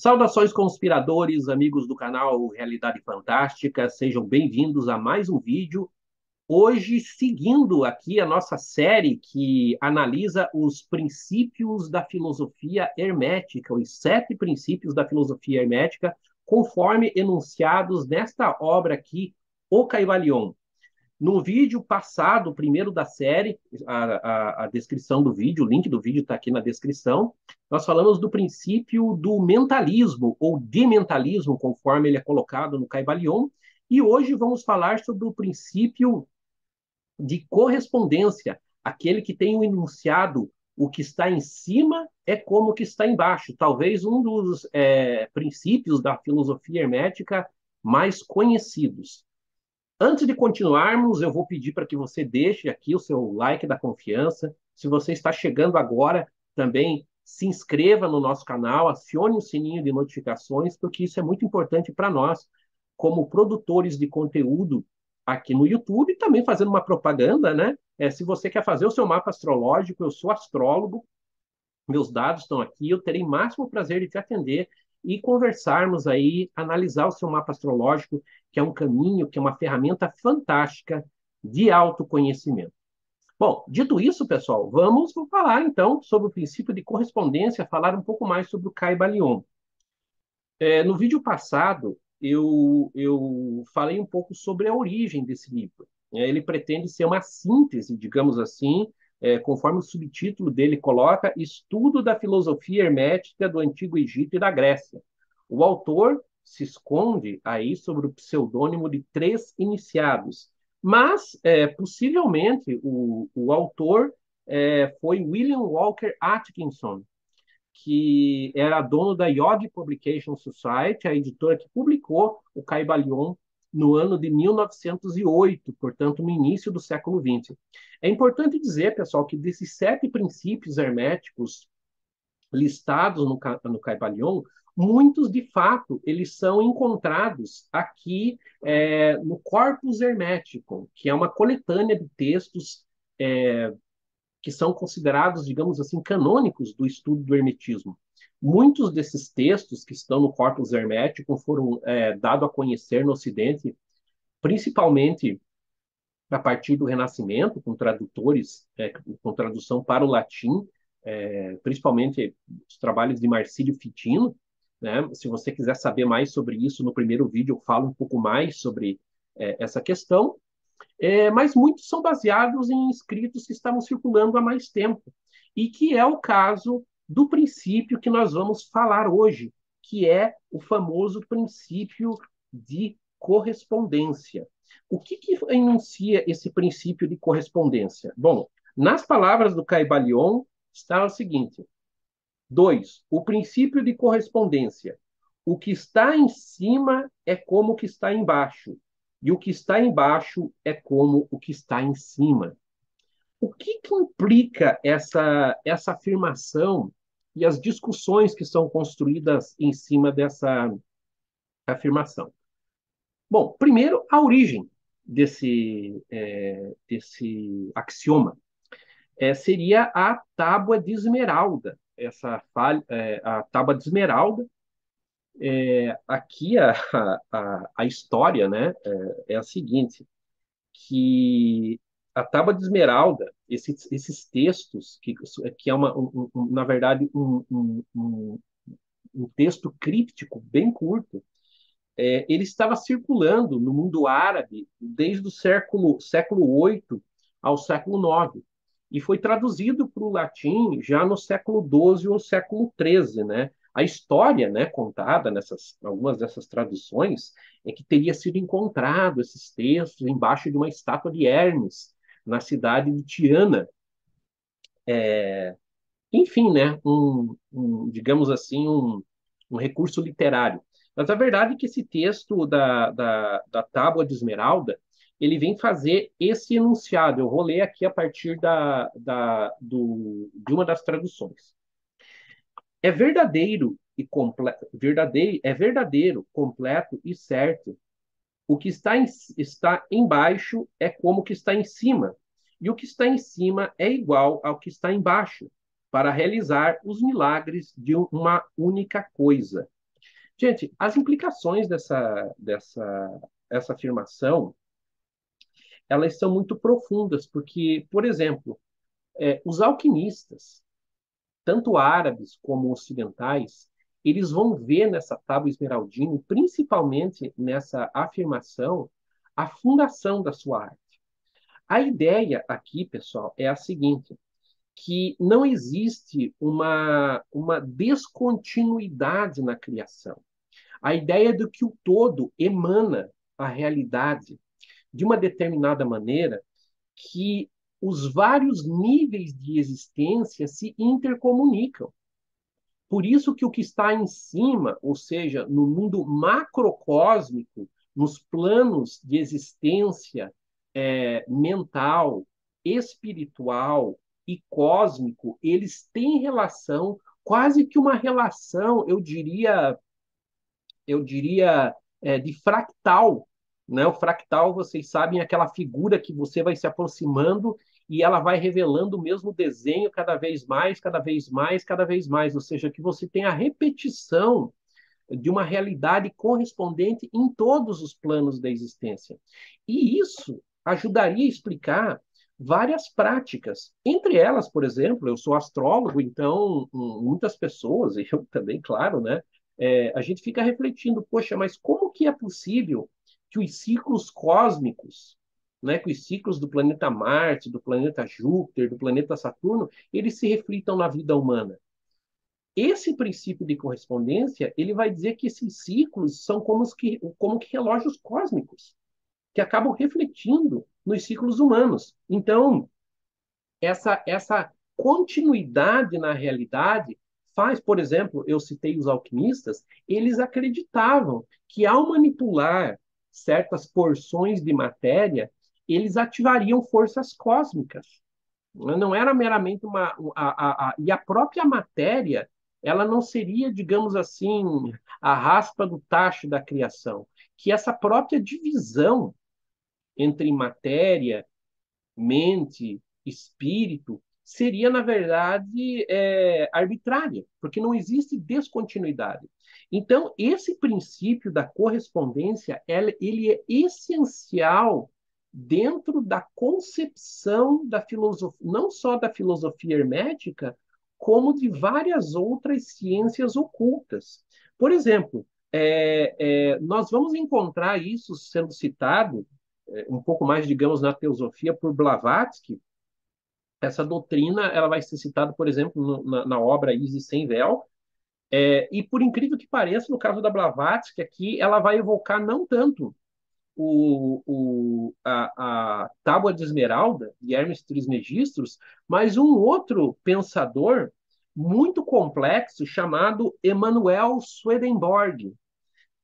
Saudações conspiradores, amigos do canal Realidade Fantástica, sejam bem-vindos a mais um vídeo. Hoje, seguindo aqui a nossa série que analisa os princípios da filosofia hermética, os sete princípios da filosofia hermética, conforme enunciados nesta obra aqui, O Caivalion. No vídeo passado, primeiro da série, a, a, a descrição do vídeo, o link do vídeo está aqui na descrição, nós falamos do princípio do mentalismo, ou dementalismo, conforme ele é colocado no Caibalion, e hoje vamos falar sobre o princípio de correspondência, aquele que tem o enunciado o que está em cima é como o que está embaixo. Talvez um dos é, princípios da filosofia hermética mais conhecidos. Antes de continuarmos, eu vou pedir para que você deixe aqui o seu like da confiança. Se você está chegando agora, também se inscreva no nosso canal, acione o sininho de notificações, porque isso é muito importante para nós, como produtores de conteúdo aqui no YouTube, também fazendo uma propaganda, né? É, se você quer fazer o seu mapa astrológico, eu sou astrólogo, meus dados estão aqui, eu terei máximo prazer de te atender e conversarmos aí, analisar o seu mapa astrológico, que é um caminho, que é uma ferramenta fantástica de autoconhecimento. Bom, dito isso, pessoal, vamos falar então sobre o princípio de correspondência, falar um pouco mais sobre o Caibalion. É, no vídeo passado, eu, eu falei um pouco sobre a origem desse livro. É, ele pretende ser uma síntese, digamos assim, é, conforme o subtítulo dele coloca, Estudo da Filosofia Hermética do Antigo Egito e da Grécia. O autor se esconde aí sobre o pseudônimo de Três Iniciados, mas é, possivelmente o, o autor é, foi William Walker Atkinson, que era dono da Yod Publication Society, a editora que publicou o Caibalion no ano de 1908, portanto, no início do século XX. É importante dizer, pessoal, que desses sete princípios herméticos listados no, no Caibalion, muitos, de fato, eles são encontrados aqui é, no Corpus Hermético, que é uma coletânea de textos é, que são considerados, digamos assim, canônicos do estudo do hermetismo. Muitos desses textos que estão no Corpus Hermético foram é, dados a conhecer no Ocidente, principalmente a partir do Renascimento, com tradutores, é, com tradução para o latim, é, principalmente os trabalhos de Marcílio Fitino. Né? Se você quiser saber mais sobre isso, no primeiro vídeo eu falo um pouco mais sobre é, essa questão. É, mas muitos são baseados em escritos que estavam circulando há mais tempo, e que é o caso do princípio que nós vamos falar hoje, que é o famoso princípio de correspondência. O que, que enuncia esse princípio de correspondência? Bom, nas palavras do Caibalion está o seguinte: dois, o princípio de correspondência. O que está em cima é como o que está embaixo, e o que está embaixo é como o que está em cima. O que, que implica essa, essa afirmação e as discussões que são construídas em cima dessa afirmação. Bom, primeiro, a origem desse, é, desse axioma é, seria a tábua de esmeralda. Essa falha, é, a tábua de esmeralda, é, aqui a, a, a história né, é, é a seguinte, que a tábua de esmeralda, esses, esses textos, que, que é, uma, um, um, na verdade, um, um, um, texto críptico bem curto, é, ele estava circulando no mundo árabe desde o século, século 8 ao século 9 e foi traduzido para o latim já no século 12 ou século 13, né? A história, né, contada nessas algumas dessas traduções é que teria sido encontrado esses textos embaixo de uma estátua de Hermes, na cidade de Tiana. É, enfim, né, um, um, digamos assim, um, um recurso literário. Mas a verdade é que esse texto da, da, da Tábua de Esmeralda, ele vem fazer esse enunciado. Eu vou ler aqui a partir da, da, do, de uma das traduções. É verdadeiro e completo, verdadeiro, é verdadeiro, completo e certo o que está, em, está embaixo é como o que está em cima, e o que está em cima é igual ao que está embaixo, para realizar os milagres de uma única coisa. Gente, as implicações dessa, dessa essa afirmação, elas são muito profundas, porque, por exemplo, é, os alquimistas, tanto árabes como ocidentais, eles vão ver nessa tábua esmeraldina, principalmente nessa afirmação, a fundação da sua arte. A ideia aqui, pessoal, é a seguinte: que não existe uma, uma descontinuidade na criação. A ideia de que o todo emana a realidade de uma determinada maneira que os vários níveis de existência se intercomunicam. Por isso que o que está em cima, ou seja, no mundo macrocósmico, nos planos de existência é, mental, espiritual e cósmico, eles têm relação, quase que uma relação, eu diria, eu diria, é, de fractal. Né? O fractal, vocês sabem, é aquela figura que você vai se aproximando e ela vai revelando o mesmo desenho cada vez mais, cada vez mais, cada vez mais. Ou seja, que você tem a repetição de uma realidade correspondente em todos os planos da existência. E isso ajudaria a explicar várias práticas. Entre elas, por exemplo, eu sou astrólogo, então muitas pessoas, e eu também, claro, né? É, a gente fica refletindo, poxa, mas como que é possível que os ciclos cósmicos, né, que os ciclos do planeta Marte, do planeta Júpiter, do planeta Saturno, eles se reflitam na vida humana? Esse princípio de correspondência, ele vai dizer que esses ciclos são como que, como que relógios cósmicos, que acabam refletindo nos ciclos humanos. Então, essa, essa continuidade na realidade faz, por exemplo, eu citei os alquimistas, eles acreditavam que ao manipular certas porções de matéria, eles ativariam forças cósmicas. Não era meramente uma. A, a, a, e a própria matéria ela não seria, digamos assim, a raspa do tacho da criação, que essa própria divisão entre matéria, mente, espírito, seria, na verdade, é, arbitrária, porque não existe descontinuidade. Então, esse princípio da correspondência, ele é essencial dentro da concepção da filosofia, não só da filosofia hermética, como de várias outras ciências ocultas. Por exemplo, é, é, nós vamos encontrar isso sendo citado é, um pouco mais, digamos, na teosofia por Blavatsky. Essa doutrina ela vai ser citada, por exemplo, no, na, na, obra Isis Sem Véu, é, e por incrível que pareça, no caso da Blavatsky, aqui ela vai evocar não tanto o, o, a, a Tábua de Esmeralda, de Hermes Trismegistros, mas um outro pensador muito complexo chamado Emanuel Swedenborg,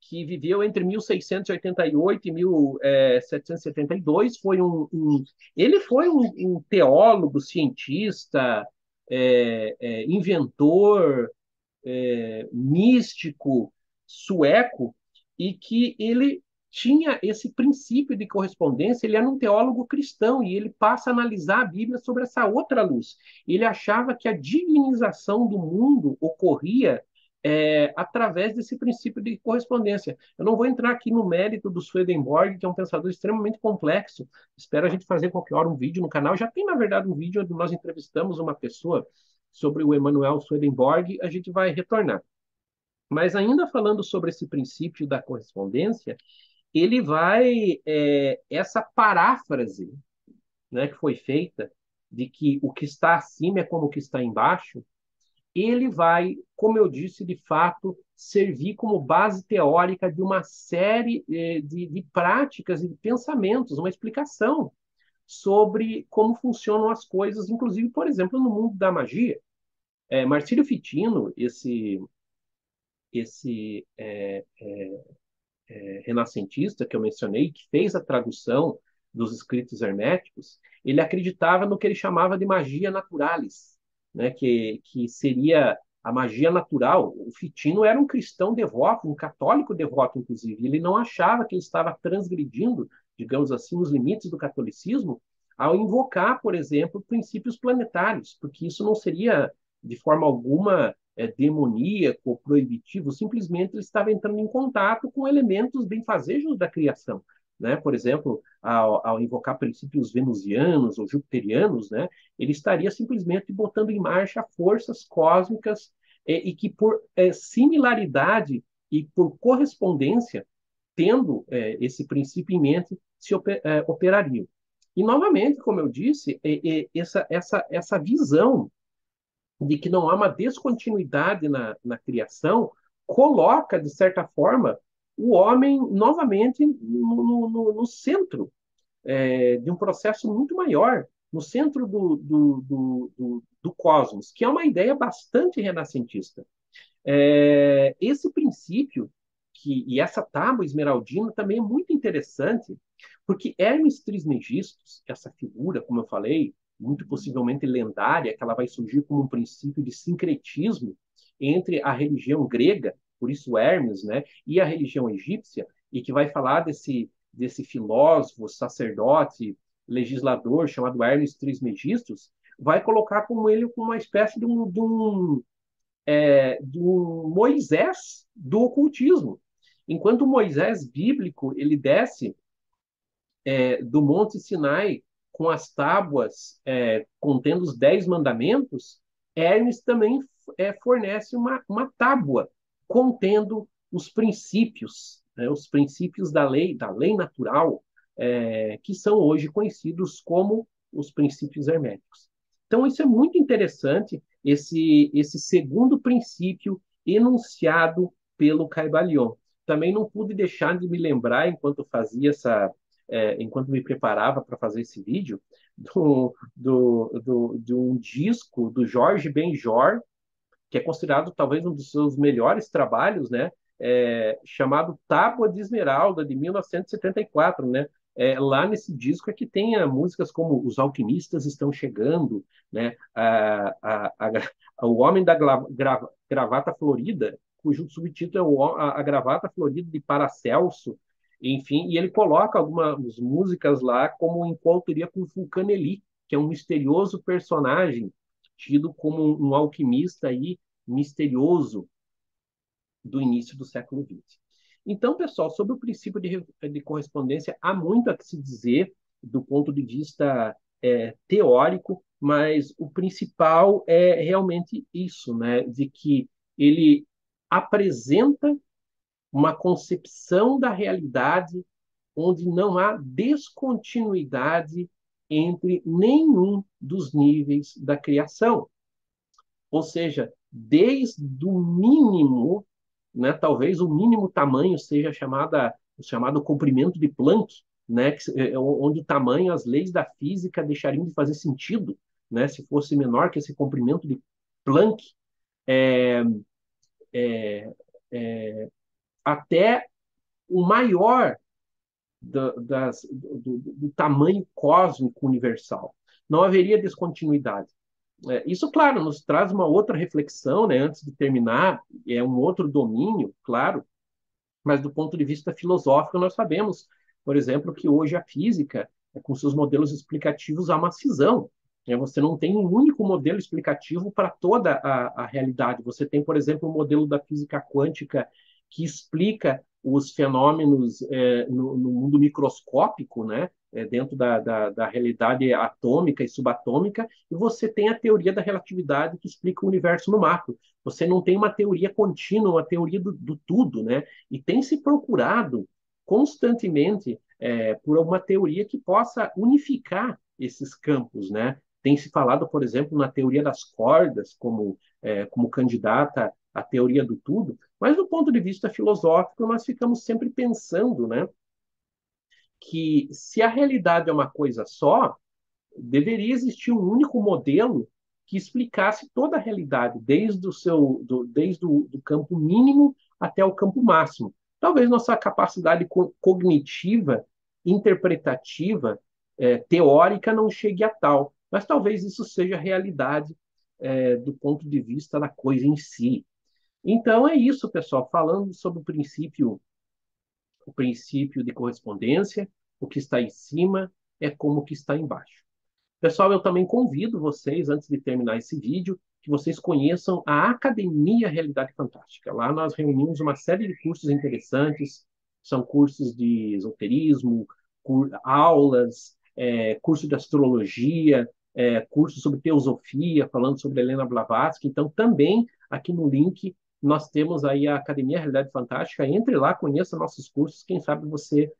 que viveu entre 1688 e 1772. Foi um, um ele foi um, um teólogo, cientista, é, é, inventor, é, místico sueco, e que ele tinha esse princípio de correspondência, ele era um teólogo cristão e ele passa a analisar a Bíblia sobre essa outra luz. Ele achava que a divinização do mundo ocorria é, através desse princípio de correspondência. Eu não vou entrar aqui no mérito do Swedenborg, que é um pensador extremamente complexo. Espero a gente fazer qualquer hora um vídeo no canal. Já tem, na verdade, um vídeo onde nós entrevistamos uma pessoa sobre o Emanuel Swedenborg. A gente vai retornar. Mas ainda falando sobre esse princípio da correspondência, ele vai é, essa paráfrase, né, que foi feita de que o que está acima é como o que está embaixo, ele vai, como eu disse, de fato servir como base teórica de uma série é, de, de práticas e de pensamentos, uma explicação sobre como funcionam as coisas, inclusive, por exemplo, no mundo da magia. É, Marcílio Fitino, esse esse é, é, é, renascentista que eu mencionei, que fez a tradução dos escritos herméticos, ele acreditava no que ele chamava de magia naturalis, né, que, que seria a magia natural. O Fitino era um cristão devoto, um católico devoto, inclusive. Ele não achava que ele estava transgredindo, digamos assim, os limites do catolicismo ao invocar, por exemplo, princípios planetários, porque isso não seria, de forma alguma, é, demoníaco, proibitivo, simplesmente ele estava entrando em contato com elementos benfazejos da criação. Né? Por exemplo, ao, ao, invocar princípios venusianos ou jupiterianos, né? ele estaria simplesmente botando em marcha forças cósmicas é, e que, por é, similaridade e por correspondência, tendo é, esse princípio em mente, se oper, é, operariam. E, novamente, como eu disse, é, é, essa, essa, essa visão de que não há uma descontinuidade na, na criação coloca, de certa forma, o homem novamente no, no, no centro é, de um processo muito maior, no centro do, do, do, do, do cosmos, que é uma ideia bastante renascentista. É, esse princípio que, e essa tábua esmeraldina também é muito interessante, porque Hermes Trismegistus, essa figura, como eu falei, muito possivelmente lendária, que ela vai surgir como um princípio de sincretismo entre a religião grega, por isso Hermes, né, e a religião egípcia, e que vai falar desse, desse filósofo, sacerdote, legislador chamado Hermes Trismegistus, vai colocar como ele uma espécie de um, de um, é, Moisés do ocultismo. Enquanto o Moisés bíblico ele desce é, do Monte Sinai com as tábuas é, contendo os dez mandamentos, Hermes também é, fornece uma, uma tábua contendo os princípios, né, os princípios da lei, da lei natural, é, que são hoje conhecidos como os princípios herméticos. Então, isso é muito interessante, esse, esse segundo princípio enunciado pelo Caibalion. Também não pude deixar de me lembrar, enquanto fazia essa, é, enquanto me preparava para fazer esse vídeo, do, do, do, de um disco do Jorge Benjor, que é considerado talvez um dos seus melhores trabalhos, né? É, chamado Tábua de Esmeralda, de 1974, né? É, lá nesse disco é que tem a, músicas como Os Alquimistas Estão Chegando, né? A, a, a, o Homem da gra, gra, Gravata Florida, cujo subtítulo é o, a, Gravata Florida de Paracelso, enfim, e ele coloca algumas músicas lá como em coautoria com Fulcanelli, que é um misterioso personagem tido como um alquimista aí misterioso do início do século XX. Então, pessoal, sobre o princípio de, de correspondência, há muito a se dizer do ponto de vista é, teórico, mas o principal é realmente isso, né, de que ele apresenta uma concepção da realidade onde não há descontinuidade entre nenhum dos níveis da criação. Ou seja, desde o mínimo, né, talvez o mínimo tamanho seja chamada, chamado comprimento de Planck, né, é, onde o tamanho, as leis da física deixariam de fazer sentido, né, se fosse menor que esse comprimento de Planck, é, é, é, até o maior do, das, do, do, tamanho cósmico universal. Não haveria descontinuidade. É, isso, claro, nos traz uma outra reflexão, né, antes de terminar, é um outro domínio, claro, mas do ponto de vista filosófico, nós sabemos, por exemplo, que hoje a física, é, com seus modelos explicativos, há uma cisão. Né? Você não tem um único modelo explicativo para toda a, a realidade. Você tem, por exemplo, o modelo da física quântica que explica os fenômenos é, no, no, mundo microscópico, né, é, dentro da, da, da, realidade atômica e subatômica, e você tem a teoria da relatividade que explica o universo no macro. Você não tem uma teoria contínua, uma teoria do, do tudo, né? E tem se procurado constantemente é, por uma teoria que possa unificar esses campos, né? Tem se falado, por exemplo, na teoria das cordas como, é, como candidata à teoria do tudo, mas do ponto de vista filosófico, nós ficamos sempre pensando né, que se a realidade é uma coisa só, deveria existir um único modelo que explicasse toda a realidade, desde o seu, do, desde o do campo mínimo até o campo máximo. Talvez nossa capacidade cognitiva, interpretativa, é, teórica não chegue a tal, mas talvez isso seja realidade é, do ponto de vista da coisa em si. Então é isso, pessoal, falando sobre o princípio o princípio de correspondência, o que está em cima é como o que está embaixo. Pessoal, eu também convido vocês, antes de terminar esse vídeo, que vocês conheçam a Academia Realidade Fantástica. Lá nós reunimos uma série de cursos interessantes, são cursos de esoterismo, aulas, é, curso de astrologia, é, curso sobre teosofia, falando sobre Helena Blavatsky. Então, também aqui no link nós temos aí a Academia Realidade Fantástica. Entre lá, conheça nossos cursos. Quem sabe você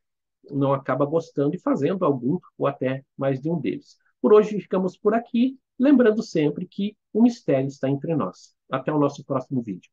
não acaba gostando e fazendo algum ou até mais de um deles. Por hoje ficamos por aqui, lembrando sempre que o mistério está entre nós. Até o nosso próximo vídeo.